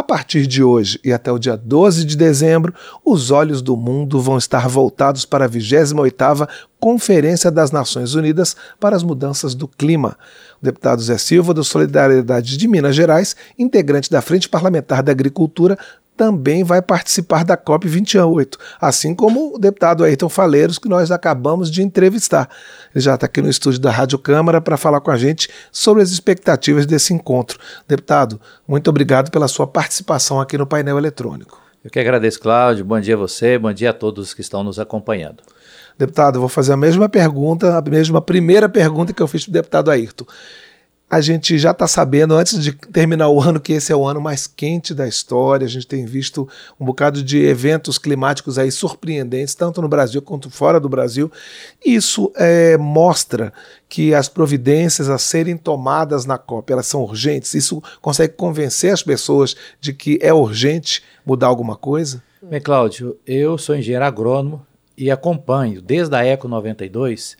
A partir de hoje e até o dia 12 de dezembro, os olhos do mundo vão estar voltados para a 28ª Conferência das Nações Unidas para as Mudanças do Clima. O deputado Zé Silva, do Solidariedade de Minas Gerais, integrante da Frente Parlamentar da Agricultura, também vai participar da COP28, assim como o deputado Ayrton Faleiros, que nós acabamos de entrevistar. Ele já está aqui no estúdio da Rádio Câmara para falar com a gente sobre as expectativas desse encontro. Deputado, muito obrigado pela sua participação aqui no painel eletrônico. Eu que agradeço, Cláudio. Bom dia a você, bom dia a todos que estão nos acompanhando. Deputado, vou fazer a mesma pergunta, a mesma primeira pergunta que eu fiz para o deputado Ayrton a gente já está sabendo, antes de terminar o ano, que esse é o ano mais quente da história. A gente tem visto um bocado de eventos climáticos aí surpreendentes, tanto no Brasil quanto fora do Brasil. Isso é, mostra que as providências a serem tomadas na COP elas são urgentes. Isso consegue convencer as pessoas de que é urgente mudar alguma coisa? Bem, Cláudio, eu sou engenheiro agrônomo e acompanho desde a Eco 92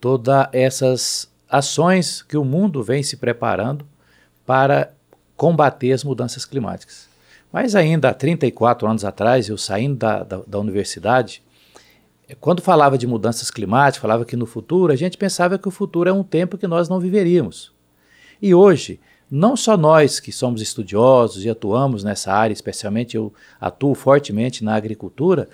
todas essas ações que o mundo vem se preparando para combater as mudanças climáticas. Mas ainda há 34 anos atrás, eu saindo da, da, da universidade, quando falava de mudanças climáticas, falava que no futuro, a gente pensava que o futuro é um tempo que nós não viveríamos. E hoje, não só nós que somos estudiosos e atuamos nessa área, especialmente eu atuo fortemente na agricultura,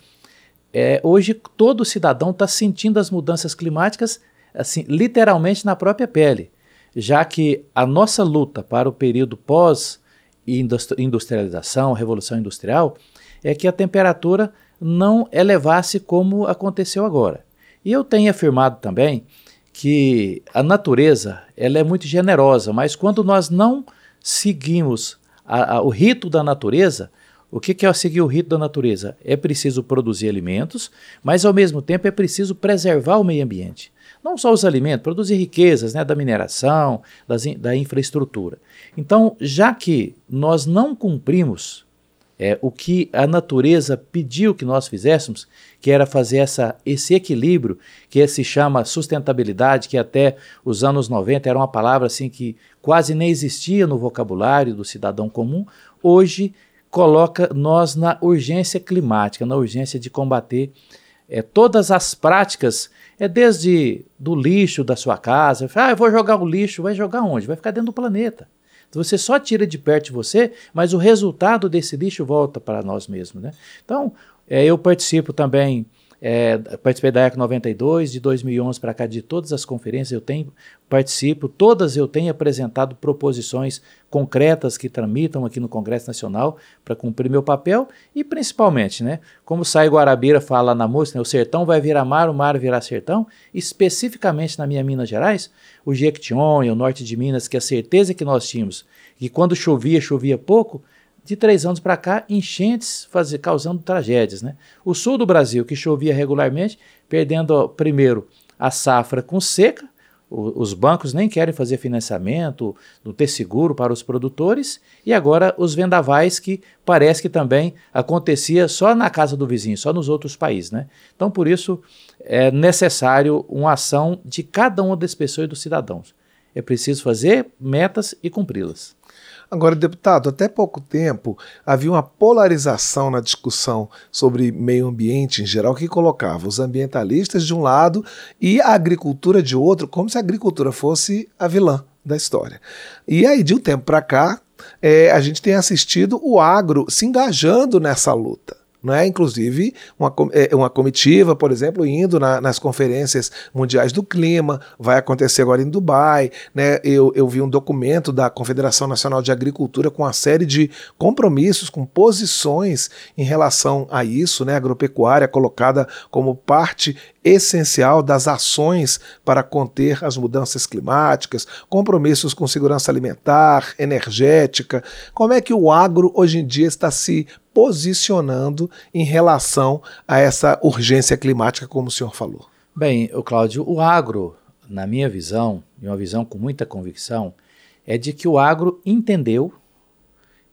é, hoje todo cidadão está sentindo as mudanças climáticas assim, literalmente na própria pele, já que a nossa luta para o período pós-industrialização, revolução industrial, é que a temperatura não elevasse como aconteceu agora. E eu tenho afirmado também que a natureza ela é muito generosa, mas quando nós não seguimos a, a, o rito da natureza, o que, que é seguir o rito da natureza? É preciso produzir alimentos, mas ao mesmo tempo é preciso preservar o meio ambiente não só os alimentos, produzir riquezas né, da mineração, das, da infraestrutura. Então, já que nós não cumprimos é, o que a natureza pediu que nós fizéssemos, que era fazer essa, esse equilíbrio, que se chama sustentabilidade, que até os anos 90 era uma palavra assim que quase nem existia no vocabulário do cidadão comum, hoje coloca nós na urgência climática, na urgência de combater é, todas as práticas é desde do lixo da sua casa. Ah, eu vou jogar o lixo. Vai jogar onde? Vai ficar dentro do planeta. Então você só tira de perto de você, mas o resultado desse lixo volta para nós mesmos. Né? Então, é, eu participo também é, participei da ECO 92, de 2011 para cá, de todas as conferências eu tenho, participo, todas eu tenho apresentado proposições concretas que tramitam aqui no Congresso Nacional para cumprir meu papel e principalmente, né, como Sai Guarabira fala na música, né, o sertão vai virar mar, o mar virá sertão, especificamente na minha Minas Gerais, o Jequitinhonha, o norte de Minas, que a certeza que nós tínhamos, que quando chovia, chovia pouco, de três anos para cá, enchentes fazer, causando tragédias. Né? O sul do Brasil, que chovia regularmente, perdendo primeiro a safra com seca, o, os bancos nem querem fazer financiamento, não ter seguro para os produtores, e agora os vendavais que parece que também acontecia só na casa do vizinho, só nos outros países. Né? Então, por isso, é necessário uma ação de cada uma das pessoas e dos cidadãos. É preciso fazer metas e cumpri-las. Agora, deputado, até pouco tempo havia uma polarização na discussão sobre meio ambiente em geral que colocava os ambientalistas de um lado e a agricultura de outro, como se a agricultura fosse a vilã da história. E aí, de um tempo para cá, é, a gente tem assistido o agro se engajando nessa luta é? inclusive uma, é, uma comitiva, por exemplo, indo na, nas conferências mundiais do clima, vai acontecer agora em Dubai. Né? Eu, eu vi um documento da Confederação Nacional de Agricultura com uma série de compromissos, com posições em relação a isso, né? agropecuária colocada como parte essencial das ações para conter as mudanças climáticas, compromissos com segurança alimentar, energética. Como é que o agro hoje em dia está se posicionando em relação a essa urgência climática, como o senhor falou? Bem, o Cláudio, o agro, na minha visão, e uma visão com muita convicção, é de que o agro entendeu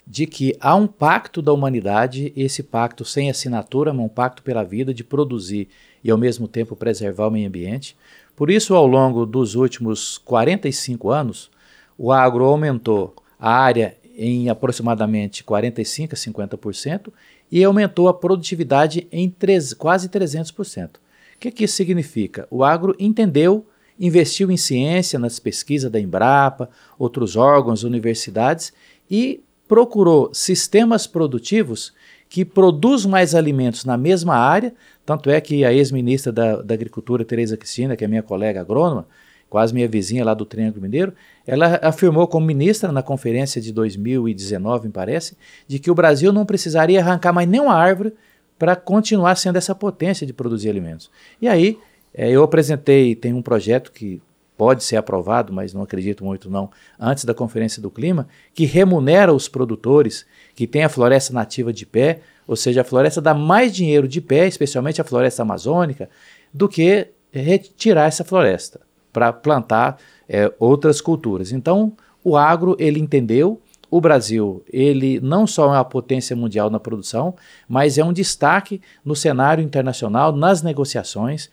de que há um pacto da humanidade, esse pacto sem assinatura, um pacto pela vida de produzir e ao mesmo tempo preservar o meio ambiente. Por isso, ao longo dos últimos 45 anos, o agro aumentou a área em aproximadamente 45% a 50% e aumentou a produtividade em quase 300%. O que, que isso significa? O agro entendeu, investiu em ciência, nas pesquisas da Embrapa, outros órgãos, universidades e procurou sistemas produtivos que produzam mais alimentos na mesma área, tanto é que a ex-ministra da, da Agricultura, Tereza Cristina, que é minha colega agrônoma, quase minha vizinha lá do Triângulo Mineiro, ela afirmou como ministra na conferência de 2019, me parece, de que o Brasil não precisaria arrancar mais nenhuma árvore para continuar sendo essa potência de produzir alimentos. E aí é, eu apresentei, tem um projeto que pode ser aprovado, mas não acredito muito não, antes da Conferência do Clima, que remunera os produtores que têm a floresta nativa de pé, ou seja, a floresta dá mais dinheiro de pé, especialmente a floresta amazônica, do que retirar essa floresta para plantar é, outras culturas. Então, o agro ele entendeu. O Brasil ele não só é uma potência mundial na produção, mas é um destaque no cenário internacional, nas negociações.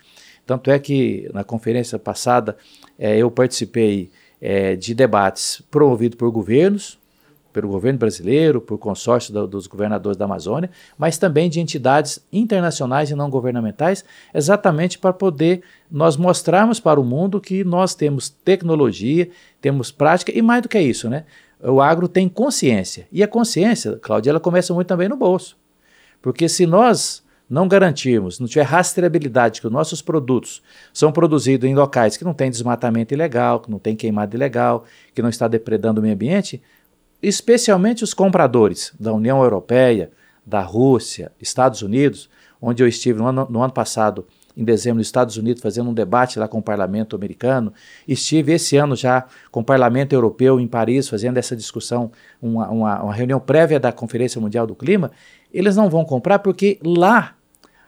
Tanto é que na conferência passada é, eu participei é, de debates promovidos por governos, pelo governo brasileiro, por consórcio do, dos governadores da Amazônia, mas também de entidades internacionais e não governamentais, exatamente para poder nós mostrarmos para o mundo que nós temos tecnologia, temos prática e mais do que isso, né? O agro tem consciência. E a consciência, Cláudia, ela começa muito também no bolso. Porque se nós não garantirmos, não tiver rastreabilidade que os nossos produtos são produzidos em locais que não tem desmatamento ilegal, que não tem queimada ilegal, que não está depredando o meio ambiente, especialmente os compradores da União Europeia, da Rússia, Estados Unidos, onde eu estive no ano, no ano passado, em dezembro, nos Estados Unidos, fazendo um debate lá com o parlamento americano. Estive esse ano já com o parlamento europeu em Paris, fazendo essa discussão, uma, uma, uma reunião prévia da Conferência Mundial do Clima. Eles não vão comprar porque lá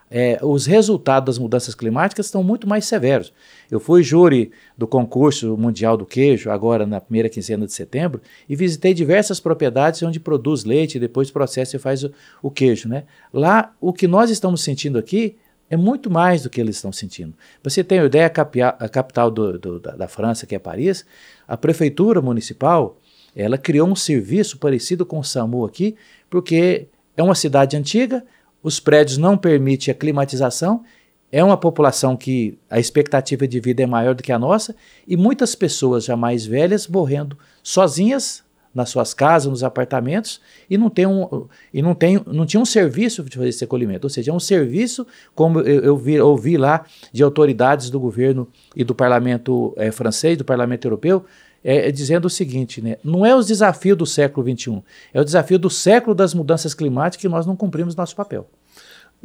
é, os resultados das mudanças climáticas estão muito mais severos. Eu fui júri do concurso mundial do queijo, agora na primeira quinzena de setembro, e visitei diversas propriedades onde produz leite e depois processa e faz o, o queijo. Né? Lá, o que nós estamos sentindo aqui é muito mais do que eles estão sentindo. você tem uma ideia, a capital do, do, da, da França, que é Paris, a prefeitura municipal, ela criou um serviço parecido com o SAMU aqui, porque é uma cidade antiga, os prédios não permitem a climatização, é uma população que a expectativa de vida é maior do que a nossa e muitas pessoas já mais velhas morrendo sozinhas nas suas casas, nos apartamentos e não tem um e não tem não tinha um serviço de fazer esse acolhimento, ou seja, é um serviço como eu, eu vi, ouvi lá de autoridades do governo e do parlamento é, francês, do parlamento europeu, é, é, dizendo o seguinte, né? não é o desafio do século XXI, é o desafio do século das mudanças climáticas que nós não cumprimos nosso papel.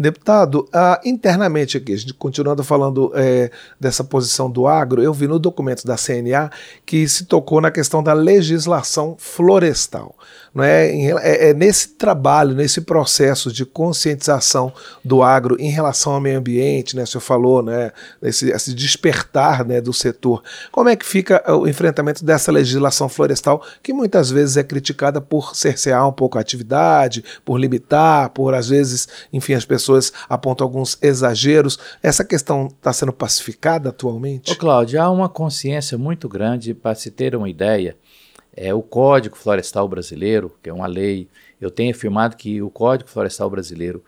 Deputado, ah, internamente aqui, continuando falando é, dessa posição do agro, eu vi no documento da CNA que se tocou na questão da legislação florestal. Não é? é, é nesse trabalho, nesse processo de conscientização do agro em relação ao meio ambiente, né? O senhor falou, né? Esse, esse despertar né, do setor. Como é que fica o enfrentamento dessa legislação florestal, que muitas vezes é criticada por cercear um pouco a atividade, por limitar, por às vezes, enfim, as pessoas apontam alguns exageros. Essa questão está sendo pacificada atualmente? Ô, Cláudio, há uma consciência muito grande, para se ter uma ideia, é, o Código Florestal Brasileiro, que é uma lei, eu tenho afirmado que o Código Florestal Brasileiro,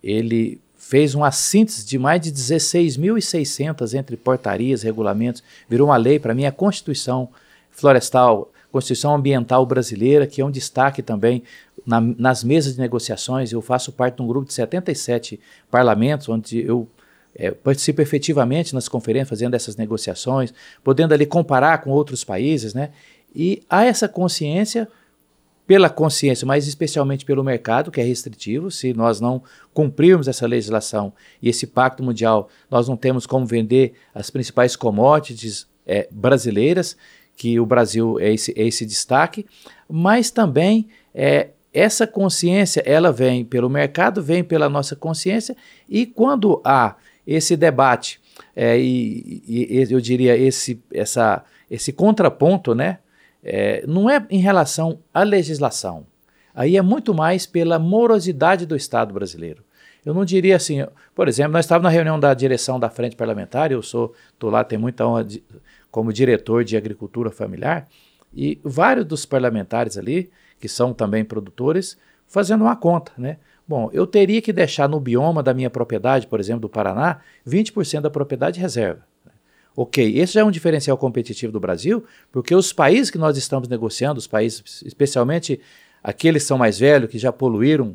ele fez uma síntese de mais de 16.600 entre portarias, regulamentos, virou uma lei, para mim, a Constituição Florestal Constituição Ambiental Brasileira, que é um destaque também na, nas mesas de negociações. Eu faço parte de um grupo de 77 parlamentos, onde eu é, participo efetivamente nas conferências, fazendo essas negociações, podendo ali comparar com outros países, né? E há essa consciência pela consciência, mas especialmente pelo mercado, que é restritivo. Se nós não cumprirmos essa legislação e esse pacto mundial, nós não temos como vender as principais commodities é, brasileiras que o Brasil é esse, é esse destaque, mas também é, essa consciência ela vem pelo mercado, vem pela nossa consciência, e quando há esse debate, é, e, e, eu diria esse, essa, esse contraponto, né, é, não é em relação à legislação, aí é muito mais pela morosidade do Estado brasileiro. Eu não diria assim, por exemplo, nós estávamos na reunião da direção da Frente Parlamentar, eu sou, estou lá, tem muita honra de, como diretor de agricultura familiar, e vários dos parlamentares ali que são também produtores, fazendo uma conta, né? Bom, eu teria que deixar no bioma da minha propriedade, por exemplo, do Paraná, 20% da propriedade reserva. Ok, esse já é um diferencial competitivo do Brasil, porque os países que nós estamos negociando, os países, especialmente aqueles que são mais velhos, que já poluíram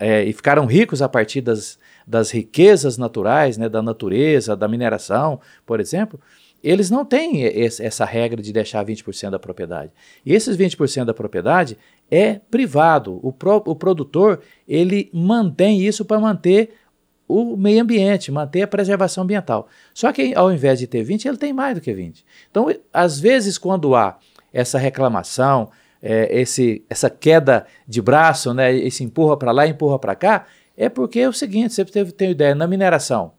é, e ficaram ricos a partir das, das riquezas naturais, né, da natureza, da mineração, por exemplo, eles não têm esse, essa regra de deixar 20% da propriedade. E esses 20% da propriedade é privado. O, pro, o produtor ele mantém isso para manter o meio ambiente, manter a preservação ambiental. Só que ao invés de ter 20, ele tem mais do que 20. Então, às vezes, quando há essa reclamação, é, esse, essa queda de braço, né, esse empurra para lá, empurra para cá, é porque é o seguinte: você teve, tem ideia, na mineração,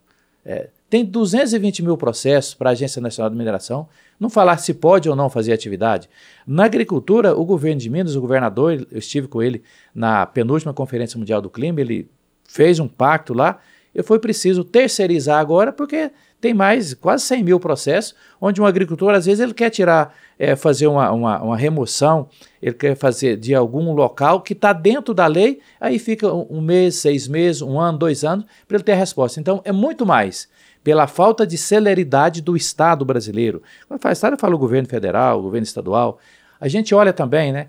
é, tem 220 mil processos para a Agência Nacional de Mineração, não falar se pode ou não fazer atividade. Na agricultura, o governo de Minas, o governador, eu estive com ele na penúltima Conferência Mundial do Clima, ele fez um pacto lá, e foi preciso terceirizar agora, porque tem mais quase 100 mil processos, onde um agricultor, às vezes, ele quer tirar, é, fazer uma, uma, uma, remoção, ele quer fazer de algum local que está dentro da lei, aí fica um, mês, seis meses, um ano, dois anos, para ele ter a resposta. Então, é muito mais pela falta de celeridade do Estado brasileiro. Quando fala Estado, eu falo governo federal, governo estadual. A gente olha também, né?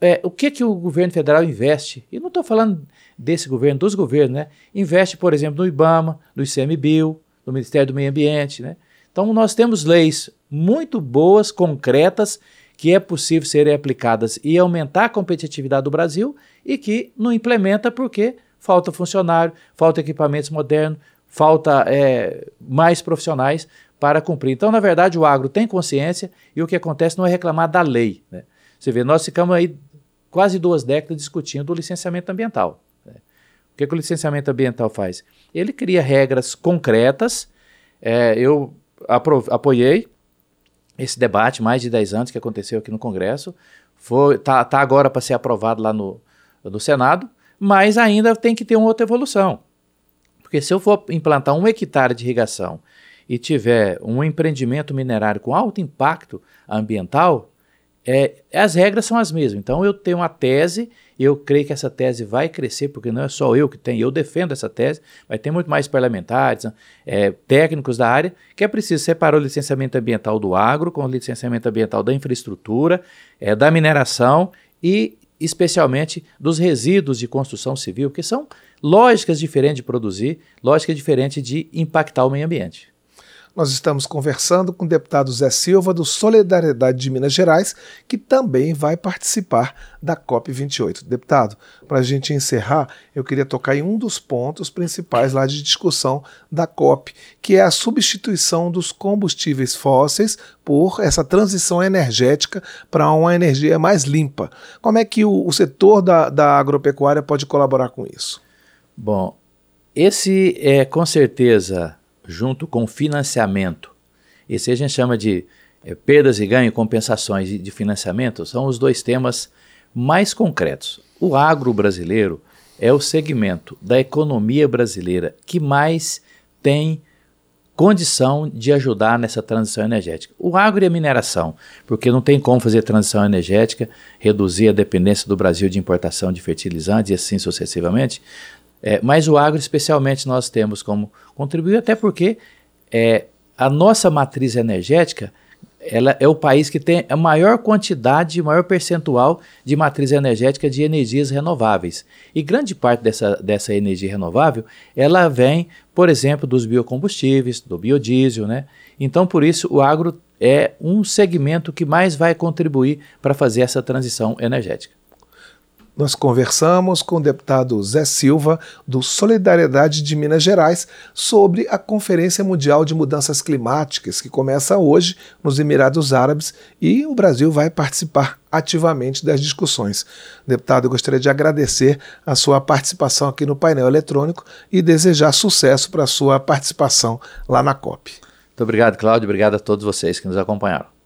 É, o que, que o governo federal investe? E não estou falando desse governo, dos governos, né? Investe, por exemplo, no IBAMA, no ICMBio, do Ministério do Meio Ambiente. Né? Então, nós temos leis muito boas, concretas, que é possível serem aplicadas e aumentar a competitividade do Brasil e que não implementa porque falta funcionário, falta equipamentos modernos, falta é, mais profissionais para cumprir. Então, na verdade, o agro tem consciência e o que acontece não é reclamar da lei. Né? Você vê, nós ficamos aí quase duas décadas discutindo o licenciamento ambiental. Né? O que, que o licenciamento ambiental faz? Ele cria regras concretas. É, eu apoiei esse debate, mais de 10 anos que aconteceu aqui no Congresso. Está tá agora para ser aprovado lá no, no Senado, mas ainda tem que ter uma outra evolução. Porque se eu for implantar um hectare de irrigação e tiver um empreendimento minerário com alto impacto ambiental, é, as regras são as mesmas. Então eu tenho uma tese, eu creio que essa tese vai crescer, porque não é só eu que tenho, eu defendo essa tese, vai ter muito mais parlamentares, é, técnicos da área, que é preciso separar o licenciamento ambiental do agro com o licenciamento ambiental da infraestrutura, é, da mineração e especialmente dos resíduos de construção civil, que são lógicas diferentes de produzir, lógicas diferentes de impactar o meio ambiente. Nós estamos conversando com o deputado Zé Silva, do Solidariedade de Minas Gerais, que também vai participar da COP28. Deputado, para a gente encerrar, eu queria tocar em um dos pontos principais lá de discussão da COP, que é a substituição dos combustíveis fósseis por essa transição energética para uma energia mais limpa. Como é que o, o setor da, da agropecuária pode colaborar com isso? Bom, esse é com certeza junto com financiamento. Esse a gente chama de é, perdas e ganhos, compensações de financiamento, são os dois temas mais concretos. O agro brasileiro é o segmento da economia brasileira que mais tem condição de ajudar nessa transição energética. O agro e a mineração, porque não tem como fazer transição energética, reduzir a dependência do Brasil de importação de fertilizantes e assim sucessivamente, é, mas o agro, especialmente, nós temos como contribuir, até porque é, a nossa matriz energética ela é o país que tem a maior quantidade, maior percentual de matriz energética de energias renováveis. E grande parte dessa, dessa energia renovável, ela vem, por exemplo, dos biocombustíveis, do biodiesel, né? Então, por isso, o agro é um segmento que mais vai contribuir para fazer essa transição energética nós conversamos com o deputado Zé Silva, do Solidariedade de Minas Gerais, sobre a Conferência Mundial de Mudanças Climáticas, que começa hoje nos Emirados Árabes e o Brasil vai participar ativamente das discussões. Deputado, eu gostaria de agradecer a sua participação aqui no painel eletrônico e desejar sucesso para a sua participação lá na COP. Muito obrigado, Cláudio. Obrigado a todos vocês que nos acompanharam.